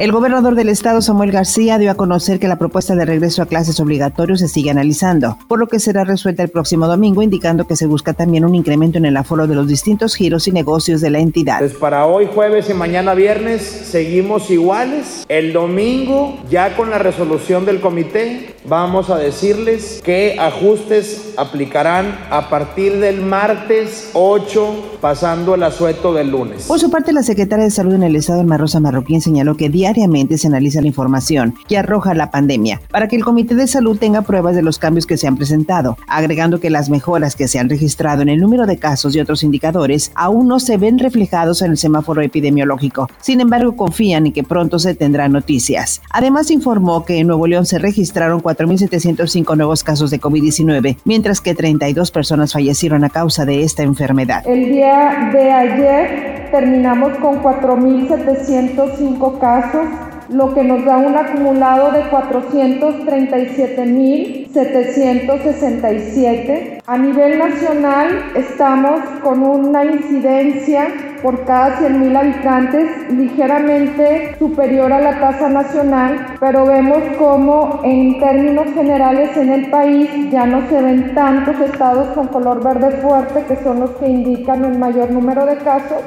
El gobernador del estado, Samuel García, dio a conocer que la propuesta de regreso a clases obligatorios se sigue analizando, por lo que será resuelta el próximo domingo, indicando que se busca también un incremento en el aforo de los distintos giros y negocios de la entidad. Pues para hoy jueves y mañana viernes seguimos iguales. El domingo, ya con la resolución del comité, vamos a decirles qué ajustes aplicarán a partir del martes 8, pasando el asueto del lunes. Por su parte, la secretaria de Salud en el estado, Elma Rosa Marroquín, señaló que día diariamente se analiza la información que arroja la pandemia para que el Comité de Salud tenga pruebas de los cambios que se han presentado, agregando que las mejoras que se han registrado en el número de casos y otros indicadores aún no se ven reflejados en el semáforo epidemiológico. Sin embargo, confían en que pronto se tendrán noticias. Además, informó que en Nuevo León se registraron 4.705 nuevos casos de COVID-19, mientras que 32 personas fallecieron a causa de esta enfermedad. El día de ayer terminamos con 4.705 casos lo que nos da un acumulado de 437.767. A nivel nacional estamos con una incidencia por cada 100.000 habitantes ligeramente superior a la tasa nacional, pero vemos como en términos generales en el país ya no se ven tantos estados con color verde fuerte que son los que indican el mayor número de casos.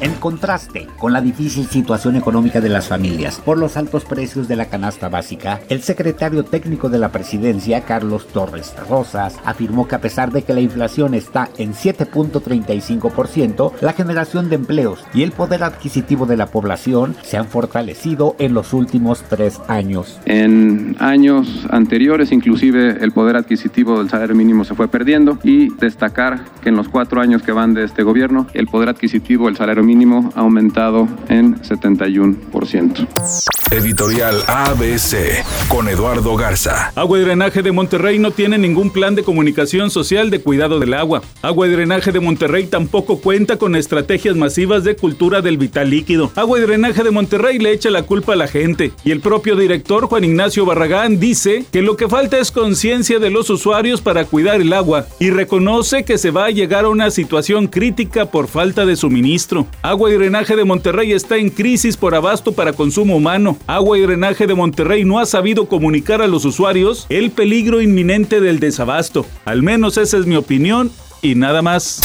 En contraste con la difícil situación económica de las familias por los altos precios de la canasta básica, el secretario técnico de la presidencia, Carlos Torres Rosas, afirmó que a pesar de que la inflación está en 7.35%, la generación de empleos y el poder adquisitivo de la población se han fortalecido en los últimos tres años. En años anteriores, inclusive, el poder adquisitivo del salario mínimo se fue perdiendo y destacar que en los cuatro años que van de este gobierno, el poder adquisitivo del salario mínimo ha aumentado en 71%. Editorial ABC con Eduardo Garza. Agua y Drenaje de Monterrey no tiene ningún plan de comunicación social de cuidado del agua. Agua y Drenaje de Monterrey tampoco cuenta con estrategias masivas de cultura del vital líquido. Agua y Drenaje de Monterrey le echa la culpa a la gente y el propio director Juan Ignacio Barragán dice que lo que falta es conciencia de los usuarios para cuidar el agua y reconoce que se va a llegar a una situación crítica por falta de suministro. Agua y Drenaje de Monterrey está en crisis por abasto para consumo humano. Agua y Drenaje de Monterrey no ha sabido comunicar a los usuarios el peligro inminente del desabasto. Al menos esa es mi opinión y nada más.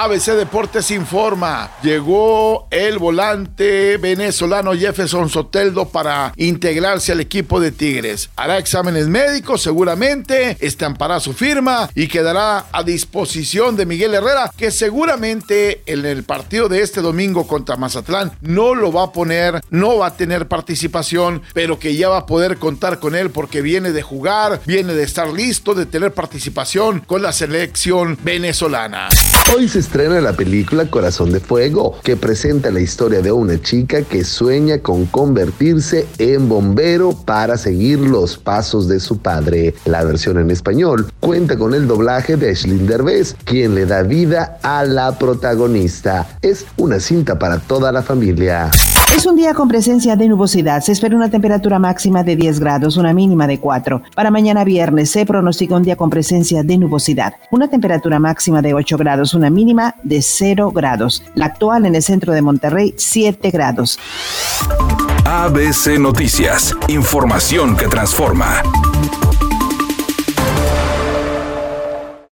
ABC Deportes informa, llegó el volante venezolano Jefferson Soteldo para integrarse al equipo de Tigres. Hará exámenes médicos seguramente, estampará su firma y quedará a disposición de Miguel Herrera, que seguramente en el partido de este domingo contra Mazatlán no lo va a poner, no va a tener participación, pero que ya va a poder contar con él porque viene de jugar, viene de estar listo, de tener participación con la selección venezolana. Hoy se estrena la película Corazón de Fuego, que presenta la historia de una chica que sueña con convertirse en bombero para seguir los pasos de su padre. La versión en español cuenta con el doblaje de Ashley Derbez, quien le da vida a la protagonista. Es una cinta para toda la familia. Es un día con presencia de nubosidad. Se espera una temperatura máxima de 10 grados, una mínima de 4. Para mañana viernes se pronostica un día con presencia de nubosidad. Una temperatura máxima de 8 grados, una mínima de 0 grados. La actual en el centro de Monterrey, 7 grados. ABC Noticias. Información que transforma.